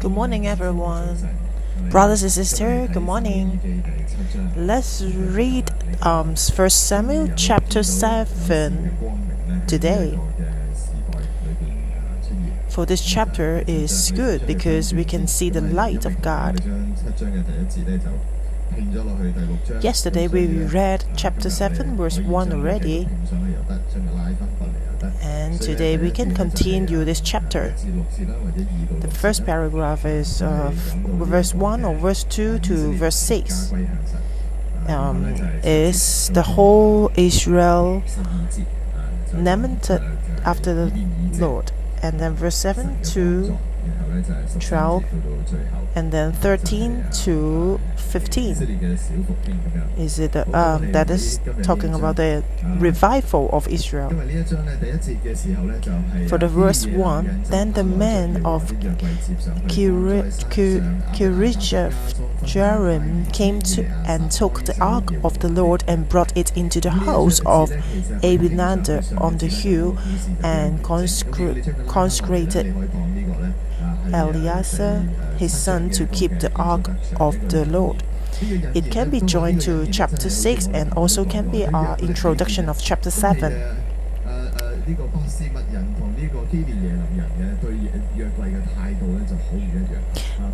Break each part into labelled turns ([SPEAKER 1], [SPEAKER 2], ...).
[SPEAKER 1] Good morning, everyone. Brothers and sisters, good morning. Let's read um, 1 Samuel chapter 7 today. For this chapter is good because we can see the light of God. Yesterday we read chapter 7, verse 1 already, and today we can continue this chapter. The first paragraph is uh, verse 1 or verse 2 to verse 6. Um, is the whole Israel lamented after the Lord. And then verse 7 to 12 and then 13 to 15 is it uh, um, that is talking about the revival of Israel. For the verse 1 then the men of Jearim came to and took the ark of the Lord and brought it into the house of Abinadab on the hill and consecrated Eleazar his son to keep the ark of the Lord. It can be joined to chapter 6 and also can be our introduction of chapter 7.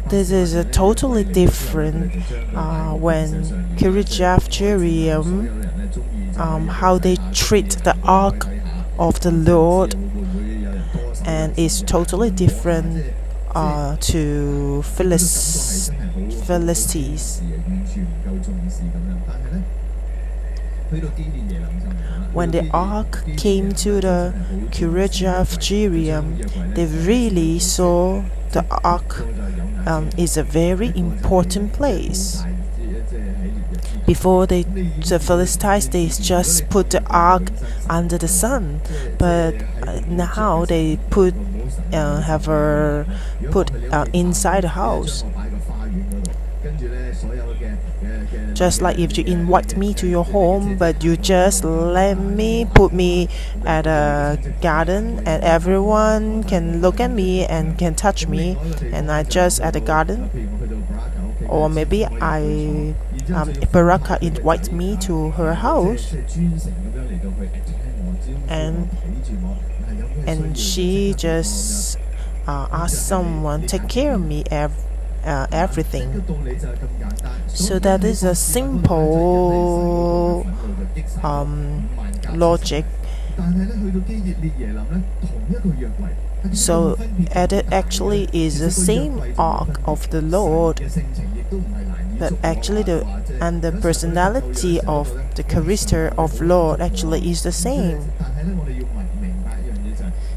[SPEAKER 1] This is a totally different uh, when Kiriath Jearim, um, how they treat the ark of the Lord, and it's totally different uh, to Philistines. When the ark came to the Kiriath Jearim, they really saw the ark um, is a very important place. Before they, the Philistines, they just put the ark under the sun, but uh, now they put uh, have her put uh, inside the house. Just like if you invite me to your home, but you just let me put me at a garden, and everyone can look at me and can touch me, and I just at the garden. Or maybe I um, Baraka invites me to her house, and and she just uh, asked someone take care of me ev uh, everything. So that is a simple um, logic. So it actually is the same ark of the Lord, but actually the and the personality of the character of Lord actually is the same.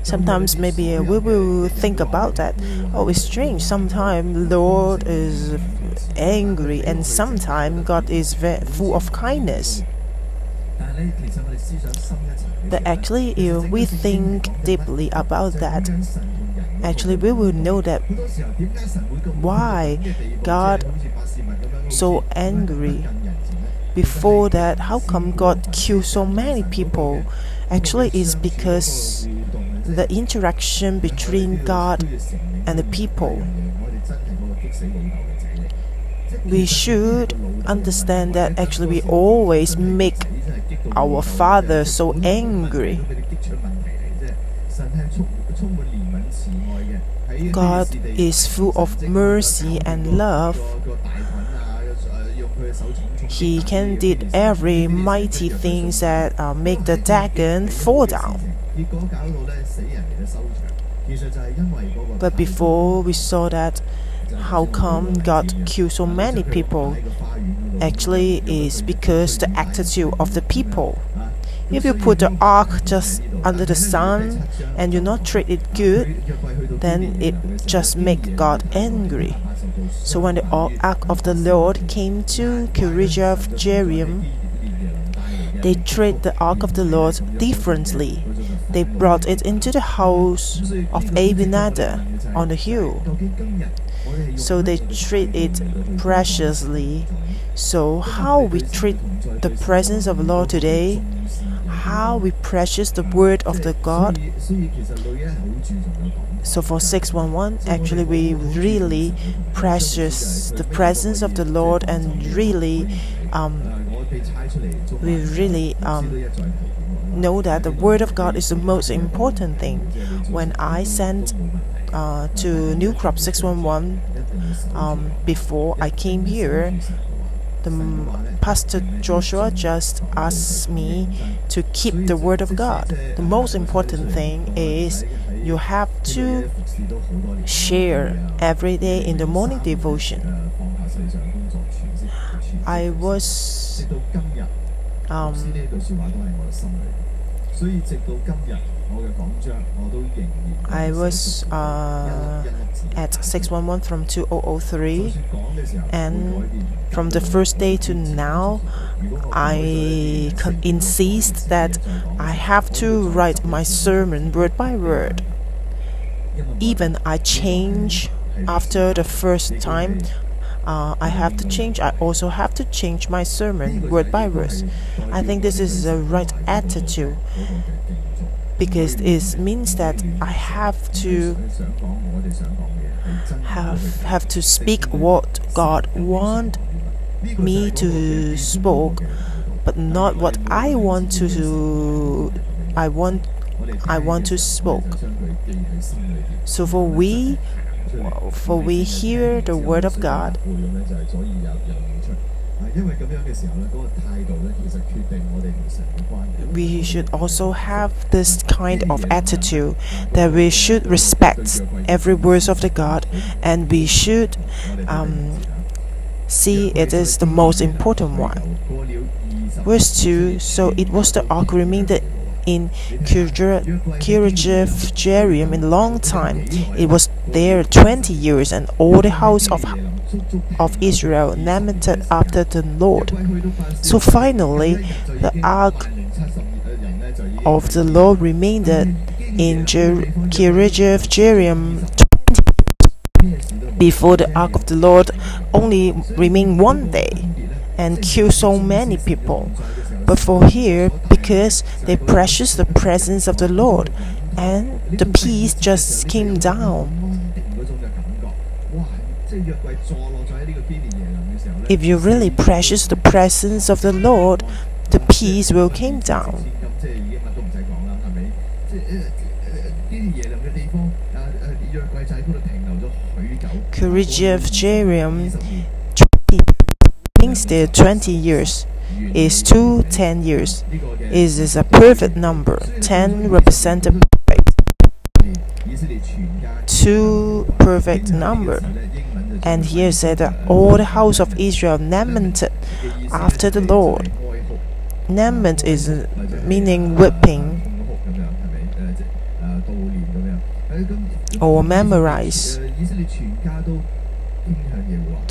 [SPEAKER 1] Sometimes maybe we will think about that. Oh, it's strange. Sometimes Lord is angry, and sometimes God is full of kindness. But actually, if we think deeply about that, actually we will know that why God so angry. Before that, how come God killed so many people? Actually, it's because the interaction between God and the people. We should understand that actually we always make our Father so angry. God is full of mercy and love. He can did every mighty things that uh, make the dragon fall down. But before we saw that, how come God killed so many people? Actually, is because the attitude of the people. If you put the ark just under the sun and you not treat it good, then it just make God angry. So when the ark of the Lord came to Kiriath Jearim, they treat the ark of the Lord differently. They brought it into the house of Abinadab on the hill. So they treat it preciously. So how we treat the presence of the Lord today? how we precious the word of the God. So for 611, actually we really precious the presence of the Lord and really um, we really um, know that the word of God is the most important thing. When I sent uh, to New Crop 611 um, before I came here, the Pastor Joshua just asked me to keep the word of God. The most important thing is you have to share every day in the morning devotion. I was um, I was uh, at 611 from 2003 and from the first day to now I insist that I have to write my sermon word by word even I change after the first time uh, I have to change. I also have to change my sermon word by word. I think this is the right attitude because it means that I have to have have to speak what God want me to speak, but not what I want to. I want I want to speak. So for we for we hear the word of God. We should also have this kind of attitude that we should respect every word of the God and we should um, see it is the most important one. Verse 2 So it was the ark remained in Kiriath Jearim in a long time. It was there twenty years, and all the house of of Israel named after the Lord. So finally, the ark of the Lord remained in Kiriath Jearim before the ark of the Lord only remained one day and killed so many people. But for here, because they precious the presence of the Lord, and the peace just came down. If you really precious the presence of the Lord, the peace will come down. Kiriath Jearim means there 20 years is 2 10 years. Is is a perfect number. 10 represents a perfect. 2 perfect number. And here said all the house of Israel lamented after the Lord. Lament is meaning whipping or memorize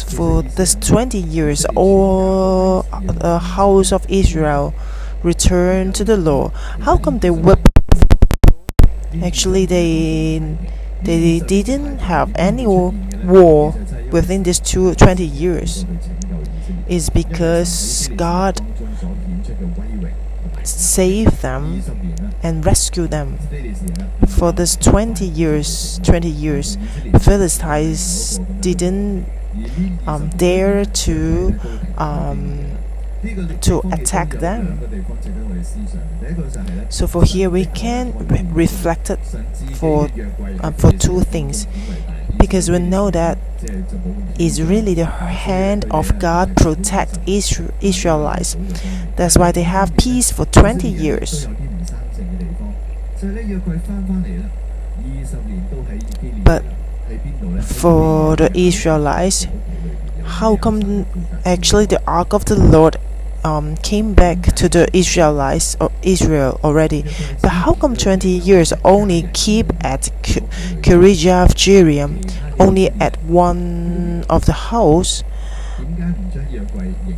[SPEAKER 1] for this 20 years, all the house of Israel returned to the Lord. How come they whip? Actually, they they didn't have any war within these two, 20 years. is because God saved them and rescued them. For this 20 years, 20 years, Philistines didn't um, dare to um, to attack them. So for here we can re reflect it for uh, for two things, because we know that it's really the hand of God protect Israelites. That's why they have peace for 20 years. But for the Israelites, how come actually the ark of the Lord um, came back to the Israelites or Israel already? But how come 20 years only keep at Kiriath Jearim, only at one of the house?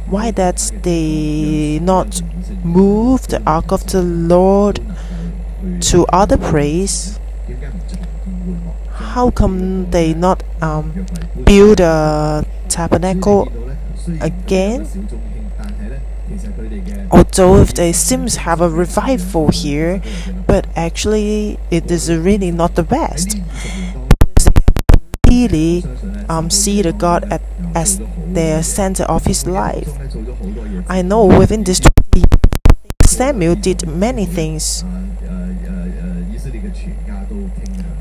[SPEAKER 1] Why that they not move the ark of the Lord to other place? how come they not um, build a tabernacle again? Although they seem to have a revival here, but actually it is really not the best. Really um, see the God at, as their center of his life. I know within this 20 Samuel did many things.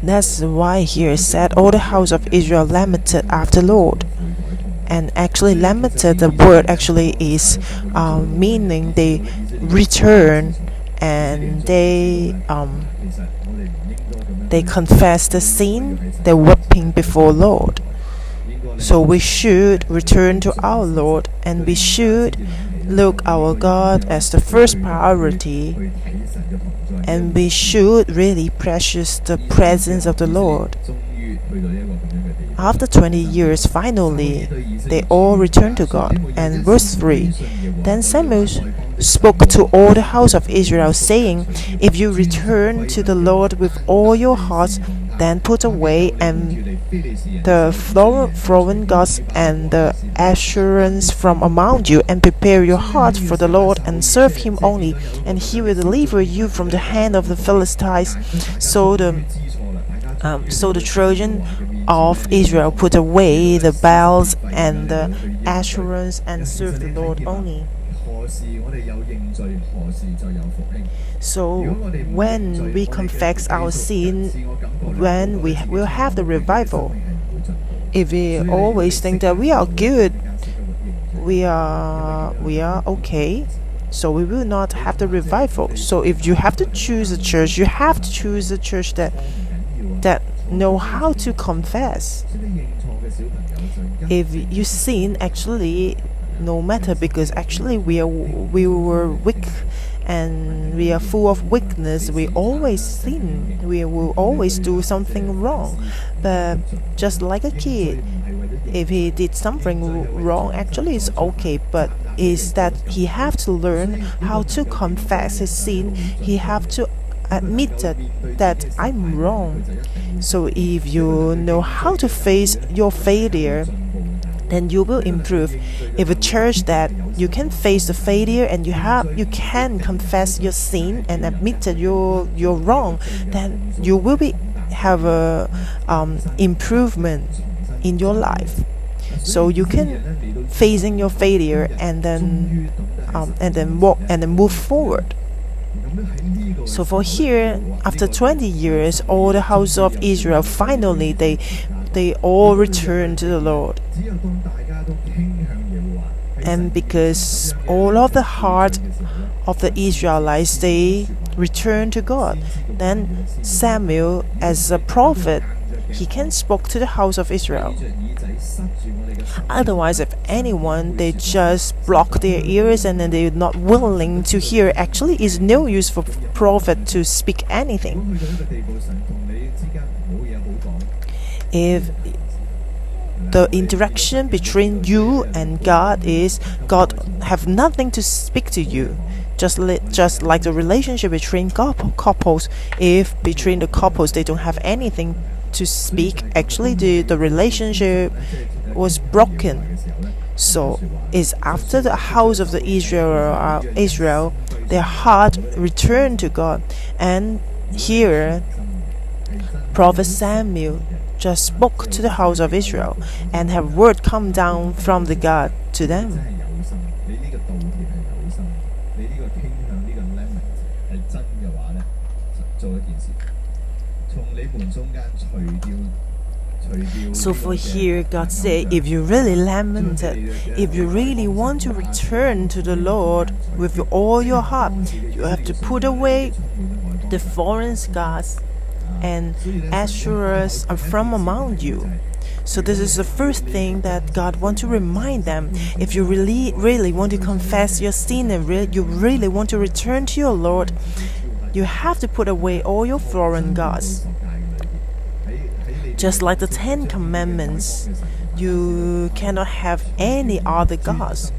[SPEAKER 1] That's why here said all the house of Israel lamented after Lord and actually lamented the word actually is um, meaning they return and they um, they confess the sin they're weeping before lord. So we should return to our lord and we should look our god as the first priority and we should really precious the presence of the lord after 20 years, finally, they all returned to God. And verse 3 Then Samuel spoke to all the house of Israel, saying, If you return to the Lord with all your hearts, then put away and the foreign gods and the assurance from among you, and prepare your heart for the Lord, and serve him only, and he will deliver you from the hand of the Philistines. So the um, so the children of Israel put away the Baals and the Asherahs and served the Lord only. So when we confess our sin, when we will have the revival, if we always think that we are good, we are we are okay, so we will not have the revival. So if you have to choose a church, you have to choose a church that that know how to confess. If you sin, actually, no matter because actually we are we were weak and we are full of weakness. We always sin. We will always do something wrong. But just like a kid, if he did something wrong, actually it's okay. But is that he have to learn how to confess his sin. He have to admitted that I'm wrong. So if you know how to face your failure, then you will improve. If a church that you can face the failure and you have you can confess your sin and admit that you're you're wrong, then you will be have a um, improvement in your life. So you can facing your failure and then um, and then walk and then move forward. So for here, after 20 years, all the house of Israel finally they they all returned to the Lord. And because all of the heart of the Israelites they returned to God, then Samuel as a prophet he can speak to the house of Israel. Otherwise, if anyone they just block their ears and then they're not willing to hear, actually, it's no use for prophet to speak anything. If the interaction between you and God is God have nothing to speak to you. Just, li- just like the relationship between couples, if between the couples they don't have anything to speak, actually the, the relationship was broken. So it's after the house of the Israel, uh, Israel, their heart returned to God, and here, Prophet Samuel just spoke to the house of Israel, and have word come down from the God to them. So for here, God said, if you really lamented, if you really want to return to the Lord with all your heart, you have to put away the foreign gods and Asherahs are from among you. So this is the first thing that God wants to remind them. If you really, really want to confess your sin and re you really want to return to your Lord, you have to put away all your foreign gods. Just like the Ten Commandments, you cannot have any other gods.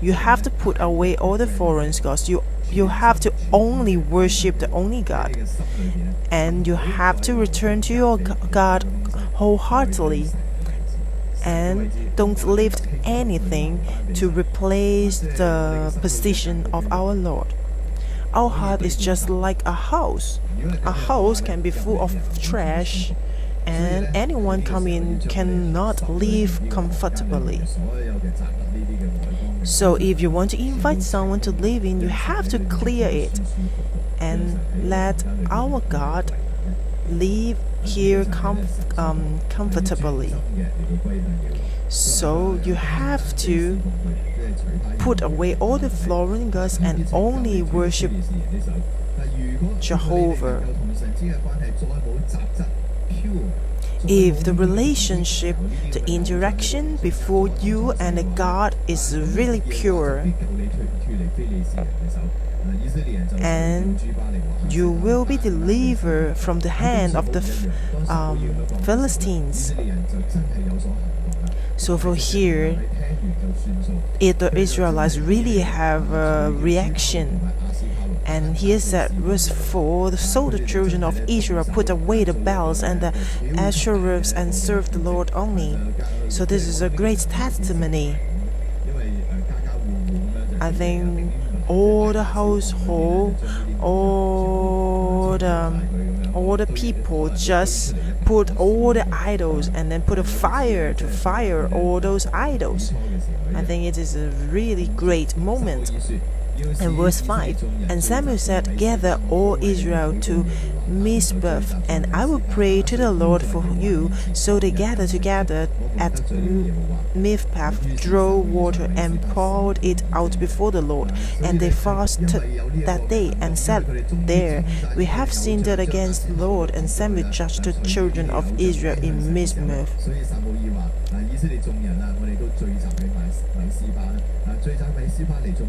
[SPEAKER 1] You have to put away all the foreign gods. You you have to only worship the only God. And you have to return to your God wholeheartedly. and don't lift anything to replace the position of our Lord. Our heart is just like a house. A house can be full of trash, and anyone coming cannot live comfortably. So if you want to invite someone to live in, you have to clear it and let our God live here com um, comfortably. So you have to put away all the foreign gods and only worship Jehovah. If the relationship, the interaction before you and God is really pure, and you will be delivered from the hand of the um, Philistines. So for here, if the Israelites really have a reaction, and here said, verse 4 So the children of Israel put away the Baals and the Asherahs and served the Lord only. So this is a great testimony. I think all the household, all the all the people just put all the idols and then put a fire to fire all those idols. I think it is a really great moment. And verse 5 And Samuel said, Gather all Israel to Mizpah, and I will pray to the Lord for you. So they gathered together at Mizpah, drew water, and poured it out before the Lord. And they fasted that day and said, There, we have sinned against the Lord. And Samuel judged the children of Israel in Mizpah.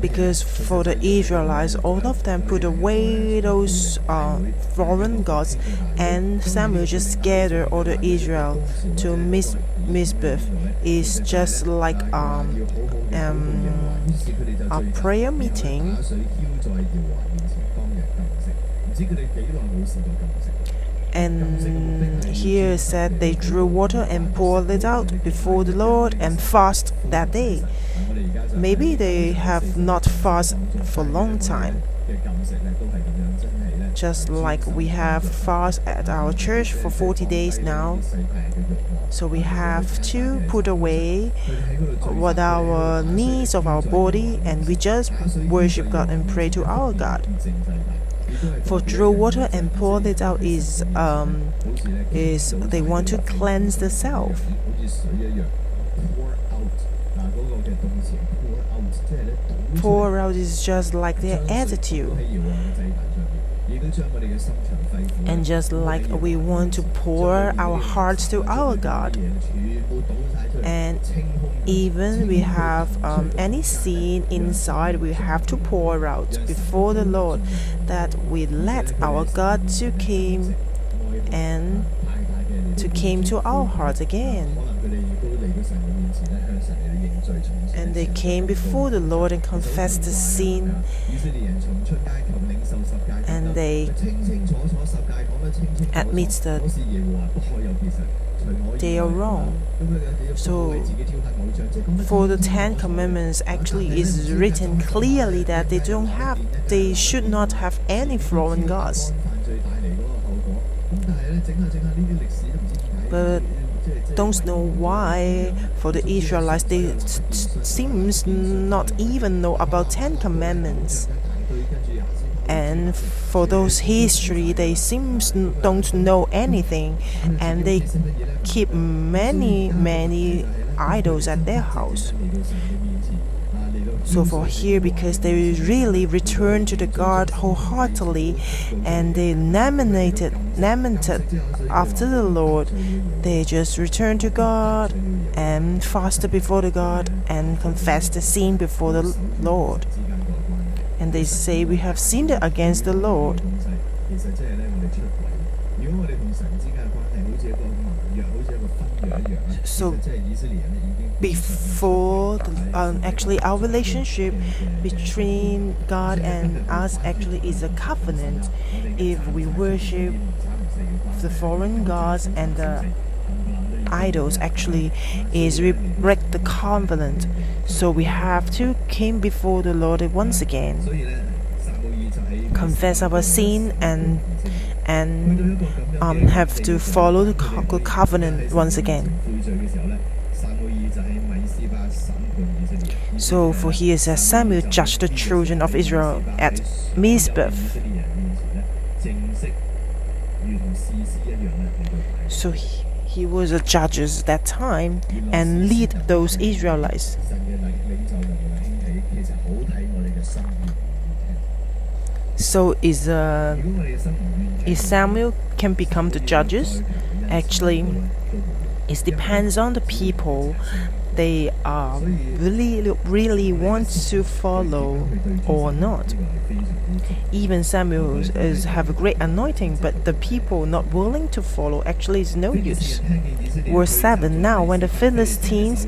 [SPEAKER 1] Because for the Israelites, all of them put away those uh, foreign gods, and Samuel just gathered all the Israel to Miz- Mizpah. Is just like um, um, a prayer meeting. And here said they drew water and poured it out before the Lord and fast that day. Maybe they have not fasted for a long time. Just like we have fast at our church for 40 days now. So we have to put away what our needs of our body and we just worship God and pray to our God. For draw water and pour it out is um, is they want to cleanse the self. Pour out is just like their attitude. And just like we want to pour our hearts to our God. And even we have um, any sin inside, we have to pour out before the Lord that we let our God to come and to came to our hearts again. And they came before the Lord and confessed the sin. They admit that they are wrong. So, for the Ten Commandments, actually, is written clearly that they don't have, they should not have any foreign gods. But don't know why for the Israelites they seems not even know about Ten Commandments. And for those history, they seems don't know anything, and they keep many many idols at their house. So for here, because they really returned to the God wholeheartedly, and they lamented, lamented after the Lord, they just returned to God and fasted before the God and confessed the sin before the Lord. And they say, We have sinned against the Lord. So before the, um, actually our relationship between God and us actually is a covenant if we worship the foreign gods and the idols actually is we break the covenant. So we have to come before the Lord once again, confess our sin and and um, have to follow the co- covenant once again. So for here says Samuel judged the children of Israel at Mizpah. So he, he was a judge at that time and lead those Israelites. So is uh, is Samuel can become the judges? Actually, it depends on the people they are really really want to follow or not. Even Samuel is have a great anointing, but the people not willing to follow actually is no use. Verse 7 Now, when the Philistines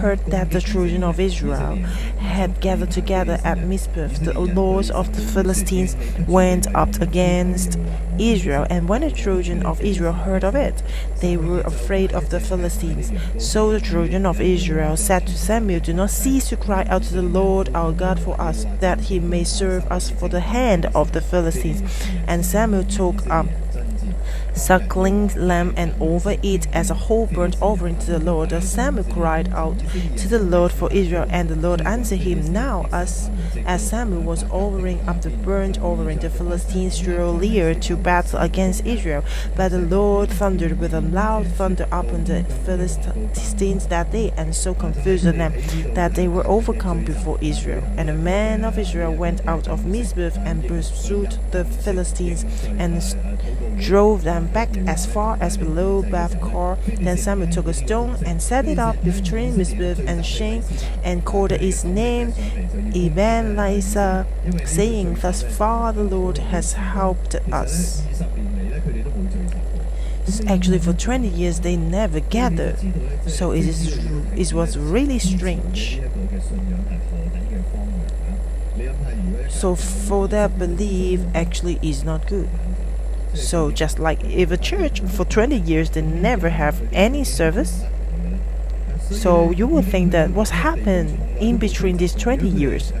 [SPEAKER 1] heard that the children of Israel had gathered together at Mizpah, the lords of the Philistines went up against Israel. And when the children of Israel heard of it, they were afraid of the Philistines. So the children of Israel said to Samuel, Do not cease to cry out to the Lord our God for us, that he may serve us for the hand of the Philistines. And Samuel took up suckling lamb and over it as a whole burnt offering to the Lord. Samuel cried out to the Lord for Israel, and the Lord answered him. Now, as as Samuel was offering up the burnt offering, the Philistines drew near to battle against Israel. But the Lord thundered with a loud thunder upon the Philistines that day, and so confused them that they were overcome before Israel. And the men of Israel went out of Mizpah and pursued the Philistines and drove them back as far as below Beth Car. Then Samuel took a stone and set it up between Mizpah and Shen, and called its name Ebenezer, saying, Thus far the Lord has helped us. Actually, for 20 years they never gathered, so it, is, it was really strange. So, for their belief, actually is not good. So just like if a church for 20 years they never have any service, so you would think that what's happened in between these 20 years?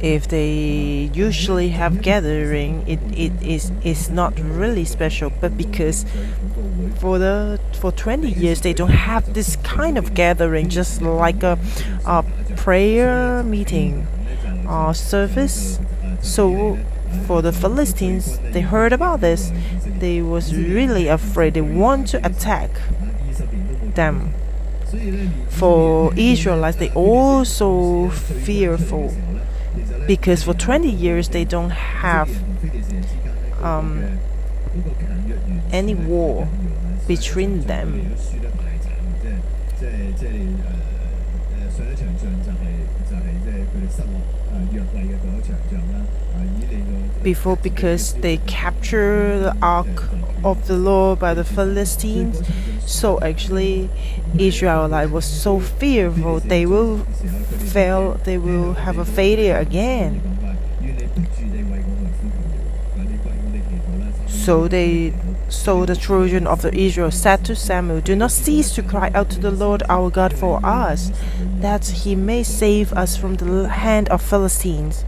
[SPEAKER 1] If they usually have gathering, it, it is is not really special. But because for the for 20 years they don't have this kind of gathering, just like a, a prayer meeting or service. So for the Philistines, they heard about this. They was really afraid. They want to attack them. For Israelites, they also fearful because for 20 years they don't have um, any war between them. Before, because they captured the ark of the Law by the Philistines, so actually, Israelite was so fearful they will fail. They will have a failure again. So they so the children of Israel said to Samuel, Do not cease to cry out to the Lord our God for us, that he may save us from the hand of Philistines.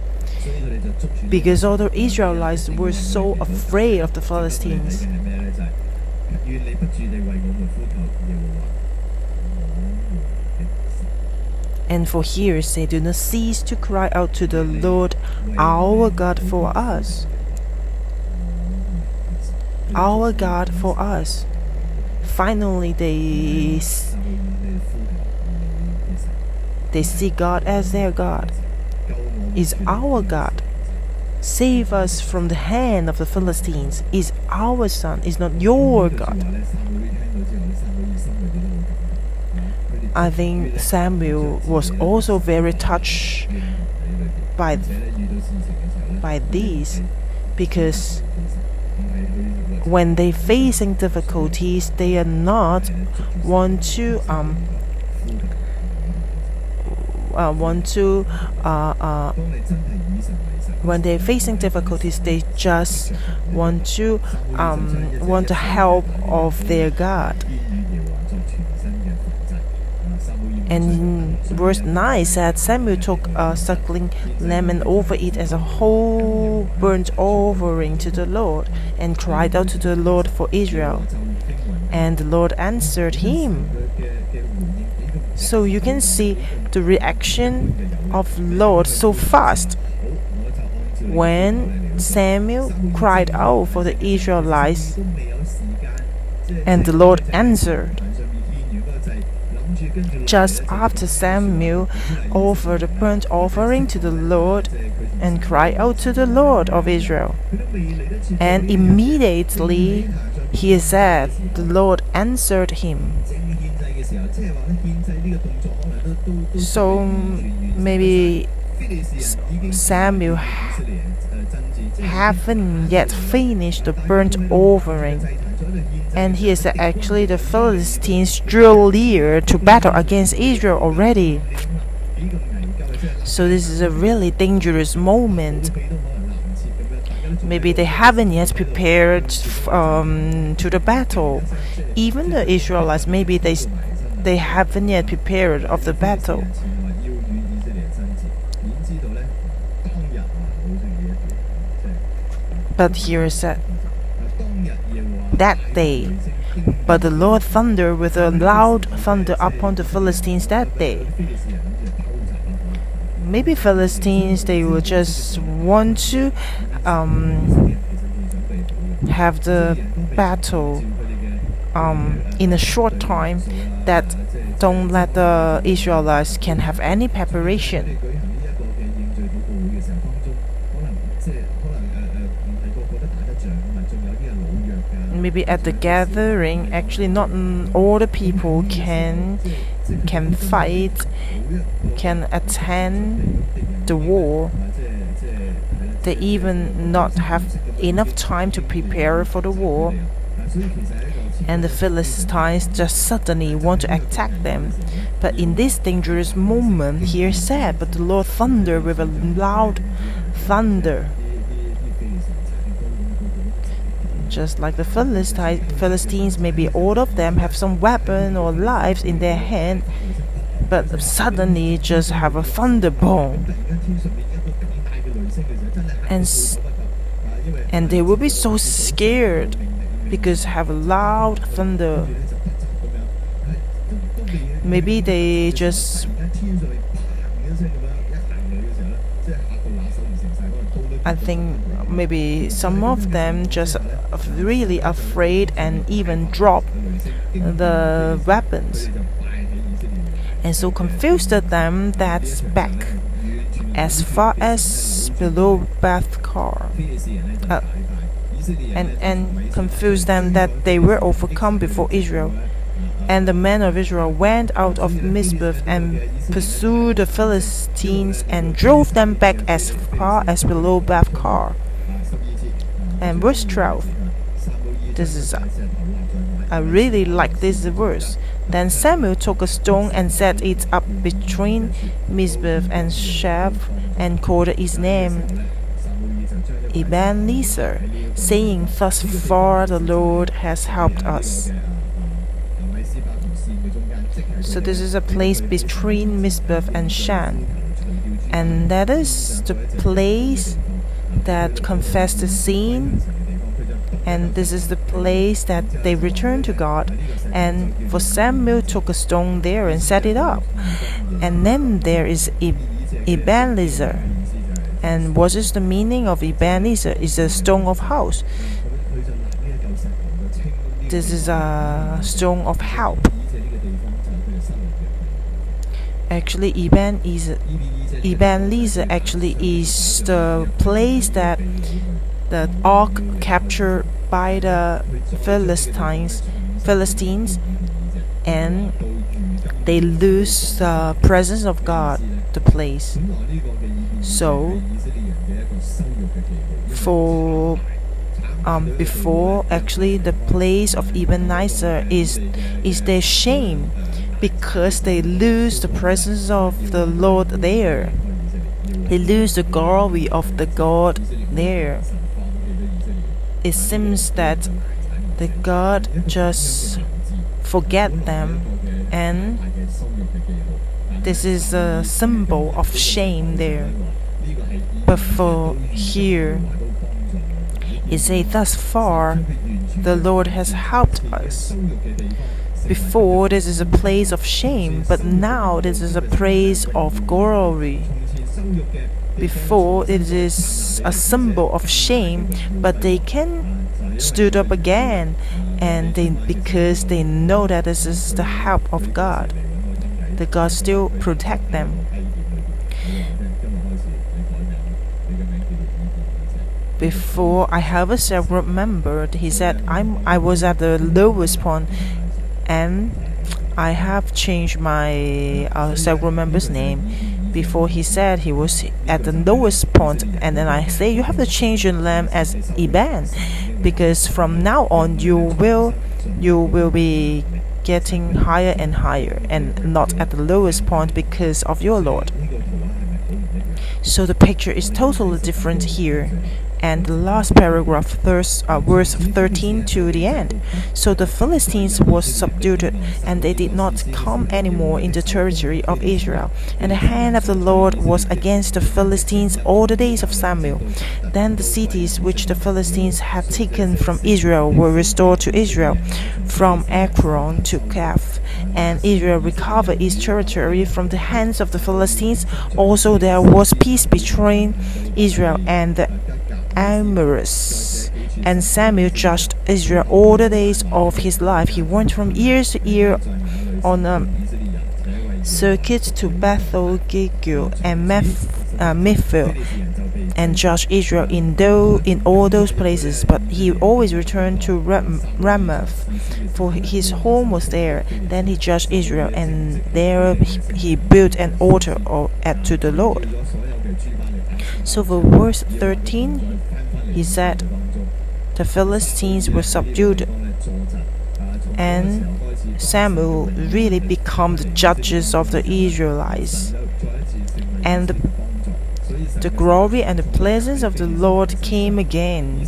[SPEAKER 1] Because all the Israelites were so afraid of the Philistines. And for years they do not cease to cry out to the Lord our God for us our God for us. Finally, they they see God as their God. Is our God. Save us from the hand of the Philistines. Is our son. Is not your God. I think Samuel was also very touched by by these because when they facing difficulties, they are not want to um uh, want to uh, uh, when they're facing difficulties, they just want to um, want the help of their God. And verse 9 said Samuel took a suckling lamb and offered it as a whole burnt offering to the Lord and cried out to the Lord for Israel. And the Lord answered him. So you can see the reaction of Lord so fast. When Samuel cried out for the Israelites, and the Lord answered. Just after Samuel offered a burnt offering to the Lord and cried out to the Lord of Israel. And immediately he said, The Lord answered him. So maybe Samuel haven't yet finished the burnt offering and he is actually the Philistines drew near to battle against Israel already. So this is a really dangerous moment. Maybe they haven't yet prepared um, to the battle. Even the Israelites, maybe they they haven't yet prepared of the battle. But here is that that day. But the Lord thundered with a loud thunder upon the Philistines that day. Maybe Philistines they will just want to um, have the battle um, in a short time that don't let the Israelites can have any preparation. Maybe at the gathering actually not all the people can can fight can attend the war. They even not have enough time to prepare for the war. And the Philistines just suddenly want to attack them. But in this dangerous moment, here said, but the Lord thundered with a loud thunder just like the Philistines, maybe all of them have some weapon or lives in their hand, but suddenly just have a thunderbolt. And, and they will be so scared because have a loud thunder. Maybe they just I think maybe some of them just really afraid and even drop the weapons. And so confused them that's back. As far as below Beth Car uh, and and confused them that they were overcome before Israel. And the men of Israel went out of Mizpah and pursued the Philistines and drove them back as far as below Beth Car and verse 12 this is a, I really like this verse. Then Samuel took a stone and set it up between Mizpah and Shaveh and called his name Ebenezer, saying, Thus far the Lord has helped us. So this is a place between Mizpah and Shan. And that is the place that confess the sin and this is the place that they returned to God. And for Samuel took a stone there and set it up. And then there is Ebenezer. And what is the meaning of Ebenezer? Is a stone of house. This is a stone of help. Actually, Eben is Ebenezer actually is the place that the ark captured by the Philistines, Philistines, and they lose the presence of God, the place. So, for um, before actually the place of Ebenezer is is their shame because they lose the presence of the Lord there. They lose the glory of the God there. It seems that the God just forget them and this is a symbol of shame there. But for here, he say, Thus far, the Lord has helped us. Before, this is a place of shame, but now this is a place of glory. Before, it is a symbol of shame, but they can stood up again, and they because they know that this is the help of God, the God still protect them. before I have a several member. He said I'm I was at the lowest point and I have changed my uh, several member's name. Before he said he was at the lowest point, and then I say you have to change your name as Iban, because from now on you will you will be getting higher and higher, and not at the lowest point because of your Lord. So the picture is totally different here and the last paragraph, verse, uh, verse 13 to the end. So the Philistines was subdued, and they did not come anymore in the territory of Israel. And the hand of the Lord was against the Philistines all the days of Samuel. Then the cities which the Philistines had taken from Israel were restored to Israel, from Ekron to Gath, and Israel recovered its territory from the hands of the Philistines. Also, there was peace between Israel and the Amorites. And Samuel judged Israel all the days of his life. He went from year to year on a circuit to Bethel, Gilgal, and Meph, uh, and judged Israel in, though, in all those places. But he always returned to Ram- Ramoth, for his home was there. Then he judged Israel, and there he built an altar at, to the Lord. So for verse 13, he said, The Philistines were subdued, and Samuel really became the judges of the Israelites. And the, the glory and the presence of the Lord came again.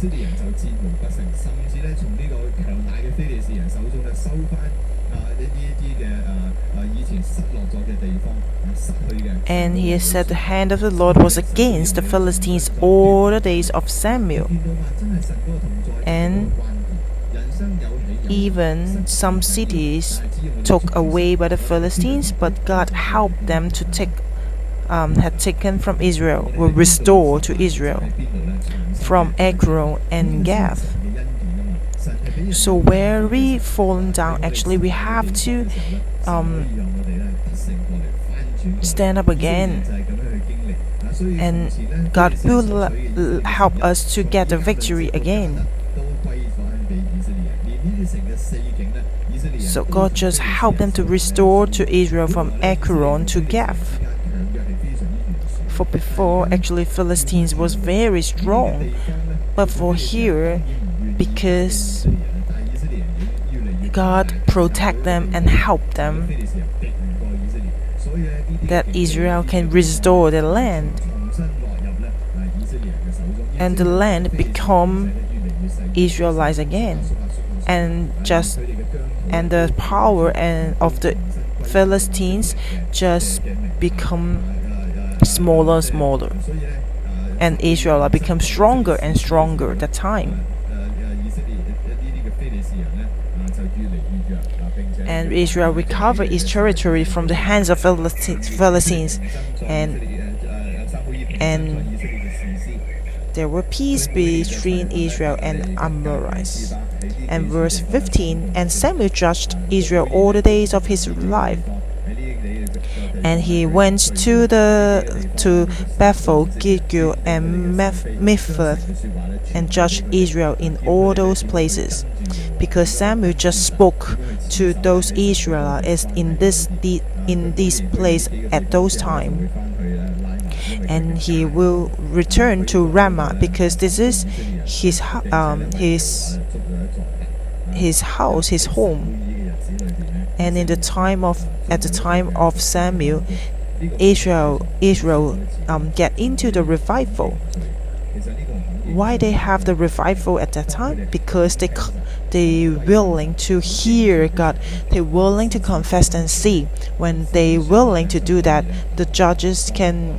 [SPEAKER 1] And he said the hand of the Lord was against the Philistines all the days of Samuel. And even some cities took away by the Philistines, but God helped them to take um, had taken from Israel were restored to Israel from Ekron and Gath. So where we fallen down, actually we have to um, stand up again. And God will help us to get the victory again. So God just helped them to restore to Israel from Ekron to Gath. For before, actually, Philistines was very strong, but for here, because God protect them and help them, that Israel can restore the land. And the land become Israelites again. And just and the power and of the Philistines just become smaller and smaller. And Israel become stronger and stronger that time and Israel recovered its territory from the hands of Philistines, and and there were peace between Israel and Amorites. And verse 15, and Samuel judged Israel all the days of his life. And he went to the to Bethel, Gilgal, and Mephibosheth, and judged Israel in all those places because Samuel just spoke to those Israelites in this in this place at those time. And he will return to Ramah because this is his um, his his house, his home. And in the time of at the time of Samuel, Israel Israel um, get into the revival. Why they have the revival at that time? Because they they willing to hear God. They're willing to confess and see. When they willing to do that, the judges can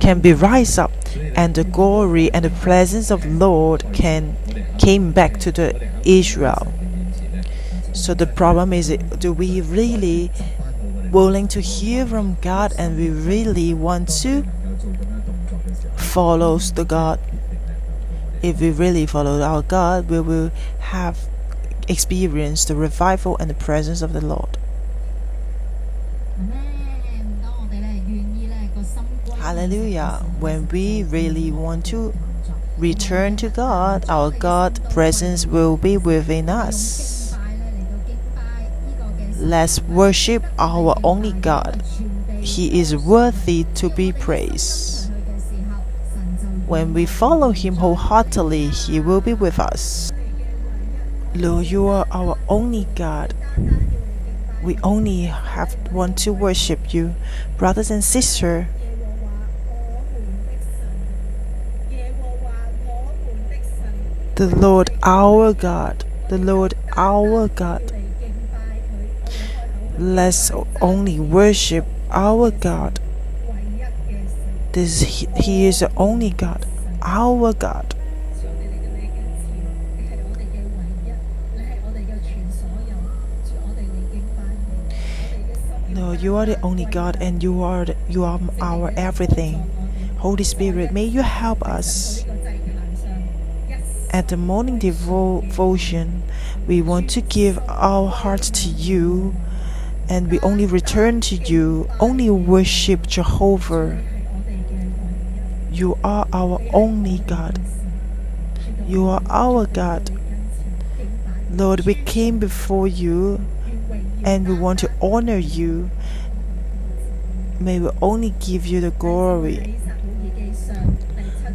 [SPEAKER 1] can be rise up, and the glory and the presence of Lord can came back to the Israel. So the problem is, do we really willing to hear from God and we really want to follow the God? If we really follow our God, we will have experienced the revival and the presence of the Lord. Hallelujah. When we really want to return to God, our God presence will be within us. Let's worship our only God. He is worthy to be praised. When we follow Him wholeheartedly, He will be with us. Lord, you are our only God. We only have want to worship you, brothers and sisters. The Lord our God, the Lord our God. Let's only worship our God. This he, is the only God, our God. No, you are the only God, and you are the, you are our everything. Holy Spirit, may you help us. At the morning devotion, we want to give our hearts to you, and we only return to you, only worship Jehovah. You are our only God. You are our God. Lord, we came before you and we want to honor you. May we only give you the glory.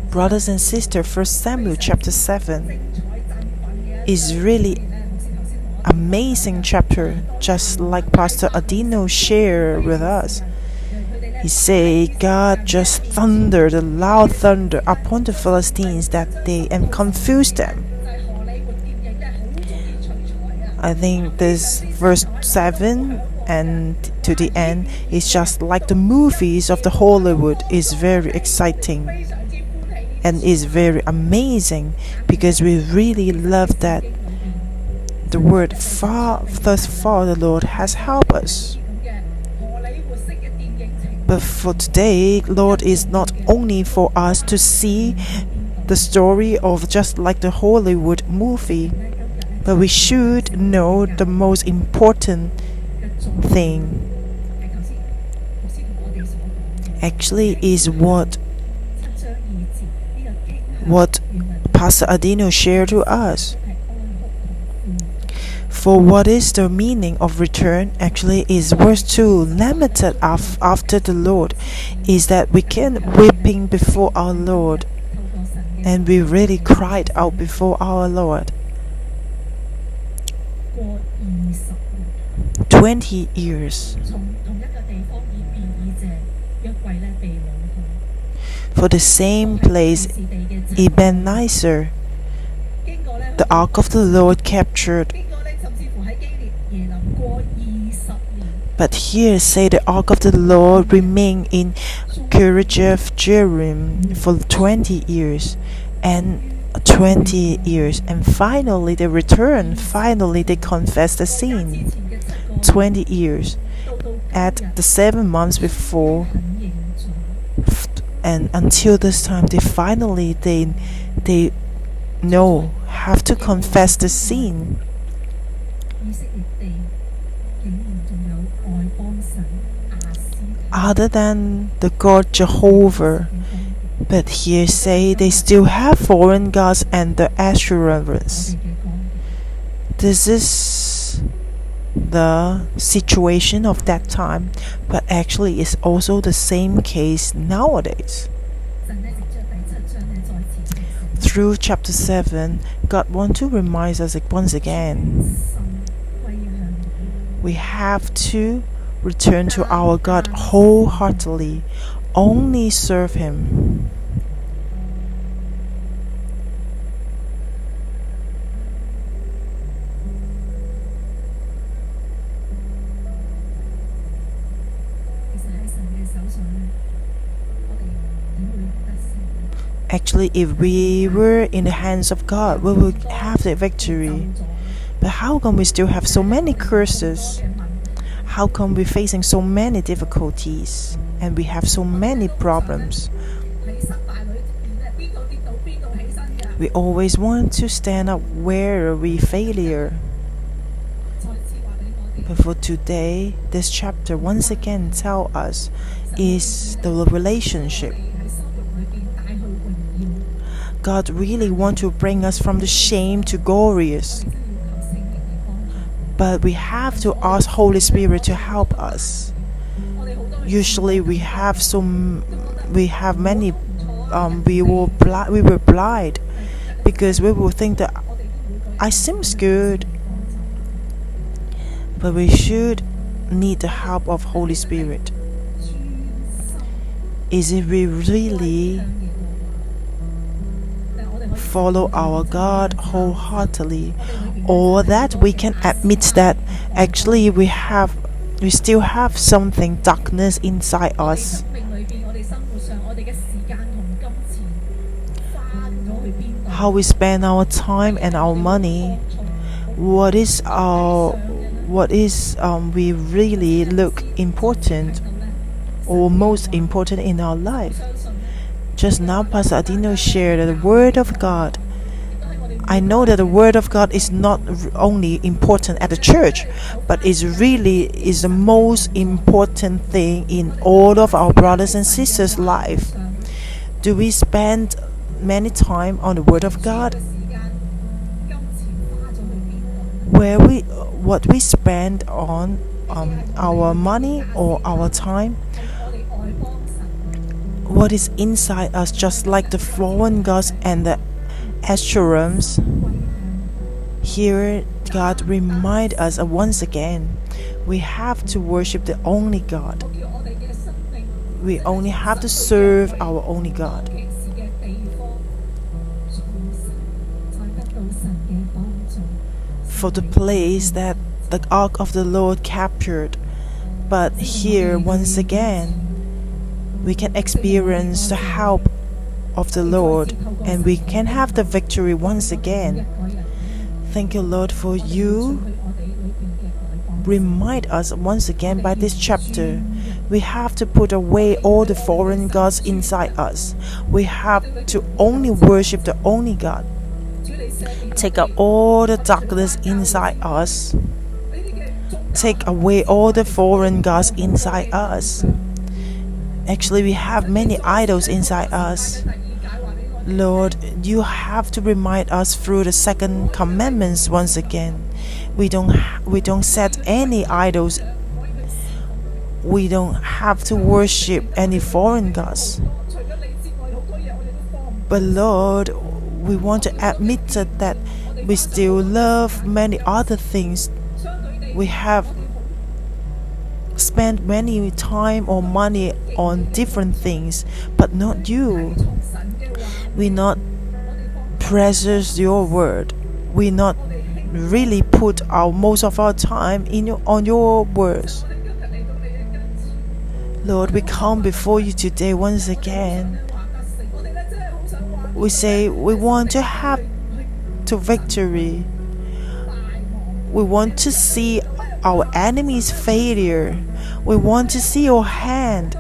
[SPEAKER 1] Brothers and sisters, First Samuel chapter 7 is really amazing chapter, just like Pastor Adino shared with us. He say, God just thundered a loud thunder upon the Philistines that they and confused them. I think this verse 7 and to the end is just like the movies of the Hollywood is very exciting and is very amazing because we really love that the word far thus far the Lord has helped us. But for today, Lord is not only for us to see the story of just like the Hollywood movie, but we should know the most important thing actually is what what Pastor Adino shared to us. For what is the meaning of return actually is verse 2 lamented af after the Lord is that we can weeping before our Lord and we really cried out before our Lord. 20 years. For the same place Ebenezer the ark of the Lord captured But here say the ark of the Lord remained in Kirjath Jearim for twenty years, and twenty years, and finally they return. Finally they confess the sin. Twenty years, at the seven months before, and until this time they finally they they know have to confess the sin. Other than the God Jehovah. But here say they still have foreign gods and the Asherahs. This is the situation of that time, but actually it's also the same case nowadays. Through chapter 7, God wants to remind us once again we have to return to our God wholeheartedly, only serve Him. Actually, if we were in the hands of God, we would have the victory. But how come we still have so many curses? How come we're facing so many difficulties and we have so many problems? We always want to stand up where we failure. But for today, this chapter once again tell us is the relationship. God really want to bring us from the shame to glorious. But we have to ask Holy Spirit to help us. Usually we have some we have many um, we will bli- we were blind because we will think that I seems good but we should need the help of Holy Spirit. Is it we really follow our God wholeheartedly, or that we can admit that actually we have we still have something darkness inside us. How we spend our time and our money, what is our what is um, we really look important or most important in our life. Just now, Pastor Adino shared the Word of God. I know that the Word of God is not only important at the church, but is really is the most important thing in all of our brothers and sisters' life. Do we spend many time on the Word of God? Where we what we spend on um, our money or our time what is inside us, just like the fallen gods and the Asherahs. Here, God remind us once again, we have to worship the only God. We only have to serve our only God. For the place that the ark of the Lord captured, but here once again we can experience the help of the Lord and we can have the victory once again. Thank you, Lord, for you. Remind us once again by this chapter. We have to put away all the foreign gods inside us. We have to only worship the only God. Take out all the darkness inside us. Take away all the foreign gods inside us. Actually, we have many idols inside us. Lord, you have to remind us through the second commandments once again. We don't we don't set any idols. We don't have to worship any foreign gods. But Lord, we want to admit that we still love many other things. We have spent many time or money on different things, but not you. We not precious your word. We not really put our most of our time in your, on your words. Lord, we come before you today once again. We say we want to have to victory. We want to see our enemy's failure. We want to see your hand.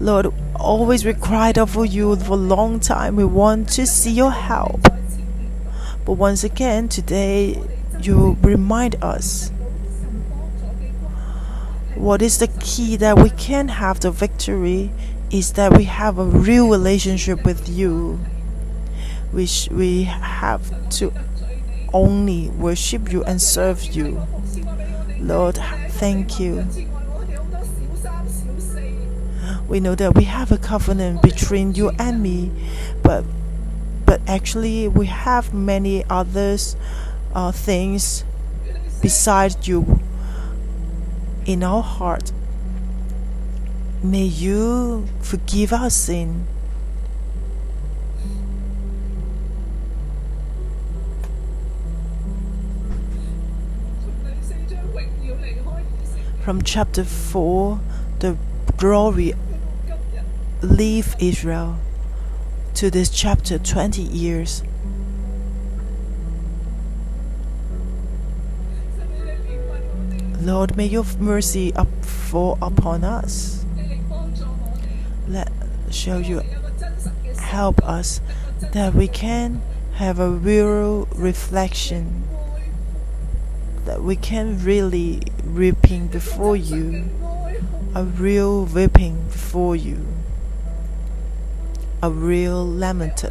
[SPEAKER 1] Lord, always we cried you for a long time. We want to see your help. But once again, today you remind us what is the key that we can have the victory is that we have a real relationship with you which we have to only worship you and serve you. Lord, thank you. We know that we have a covenant between you and me, but but actually we have many others uh, things besides you. in our heart. May you forgive our sin. From chapter 4, the glory leave Israel to this chapter 20 years. Lord, may your mercy up fall upon us. Let show you help us that we can have a real reflection that we can really reaping before you a real weeping before you a real lament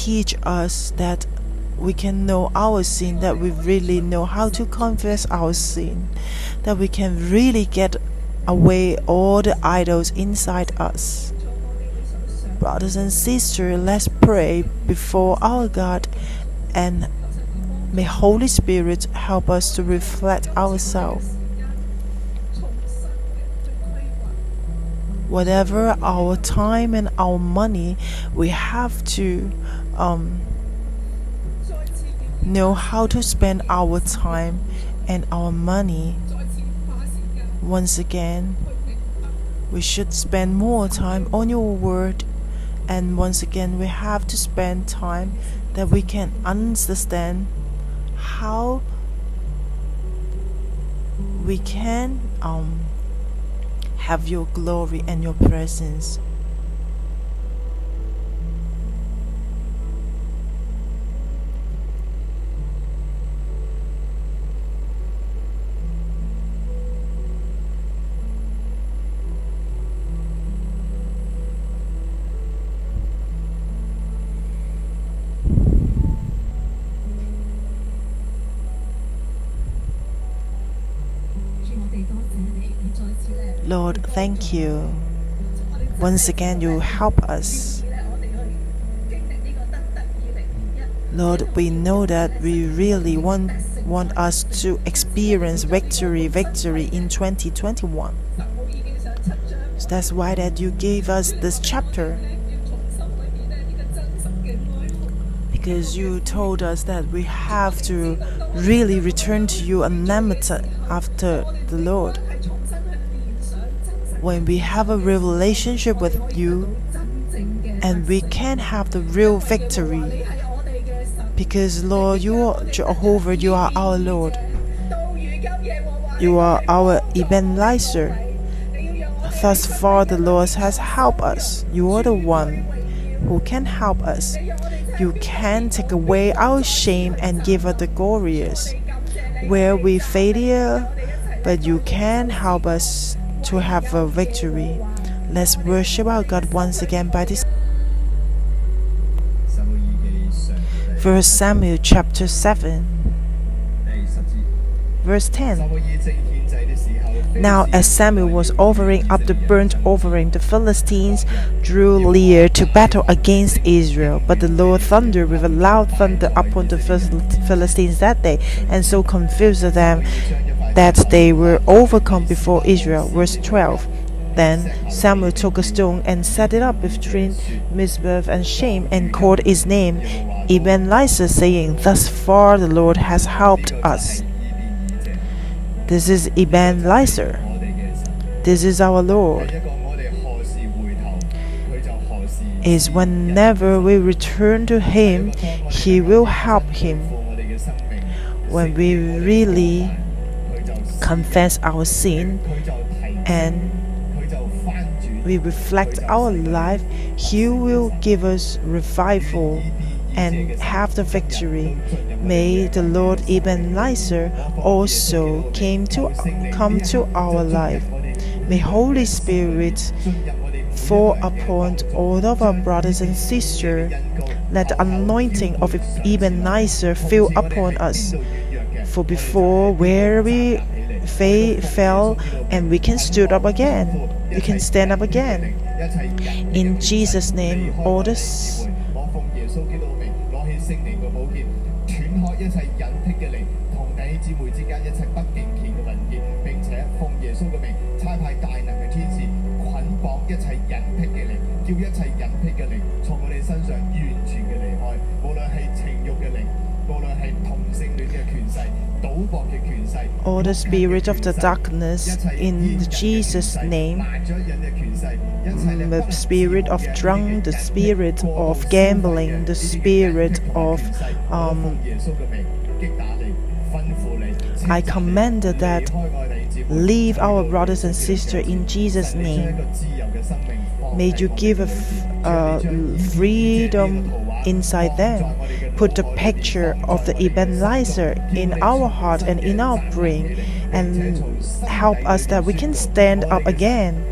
[SPEAKER 1] teach us that we can know our sin, that we really know how to confess our sin, that we can really get away all the idols inside us. Brothers and sisters, let's pray before our God and may Holy Spirit help us to reflect ourselves. Whatever our time and our money, we have to um, know how to spend our time and our money. Once again, we should spend more time on your word, and once again, we have to spend time that we can understand how we can um, have your glory and your presence. Lord, you. Once again, you help us. Lord, we know that we really want, want us to experience victory, victory in 2021. So that's why that you gave us this chapter. Because you told us that we have to really return to you and unlimited after the Lord when we have a real relationship with you and we can have the real victory. Because, Lord, you are Jehovah, you are our Lord. You are our Ebenezer. Thus far, the Lord has helped us. You are the one who can help us. You can take away our shame and give us the glorious. Where we failure, but you can help us to have a victory. Let's worship our God once again by this. First Samuel chapter 7, verse 10. Now, as Samuel was offering up the burnt offering, the Philistines drew near to battle against Israel. But the Lord thundered with a loud thunder upon the Philistines that day, and so confused them that they were overcome before Israel. Verse 12. Then Samuel took a stone and set it up between Mizpah and Shem and called his name Ebenezer, saying, Thus far the Lord has helped us. This is Ebenezer. This is our Lord. Is whenever we return to Him, He will help Him. When we really confess our sin and we reflect our life, He will give us revival and have the victory. May the Lord Ebenezer also came to come to our life. May Holy Spirit fall upon all of our brothers and sisters. Let the anointing of Ebenezer fill upon us. For before where we fell and we can stood up again. We can stand up again. In Jesus' name, all this all the spirit of the darkness in Jesus' name, the spirit of drunk, the spirit of gambling, the spirit of um, I command that leave our brothers and sisters in Jesus' name May you give a f- uh, freedom inside them. Put the picture of the Ebenezer in our heart and in our brain and help us that we can stand up again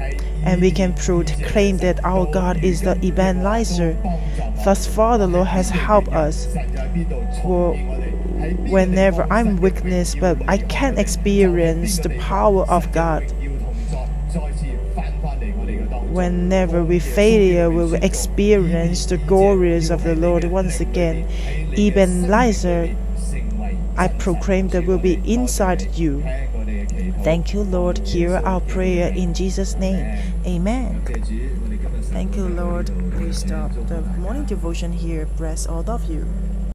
[SPEAKER 1] and we can proclaim that our God is the Ebenezer. Thus far, the Lord has helped us. For whenever I'm weakness, but I can experience the power of God. Whenever we failure, we will experience the glories of the Lord once again. Even Ebenezer, I proclaim that will be inside you. Thank you, Lord. Hear our prayer in Jesus' name. Amen. Thank you, Lord. We stop the morning devotion here. Bless all of you.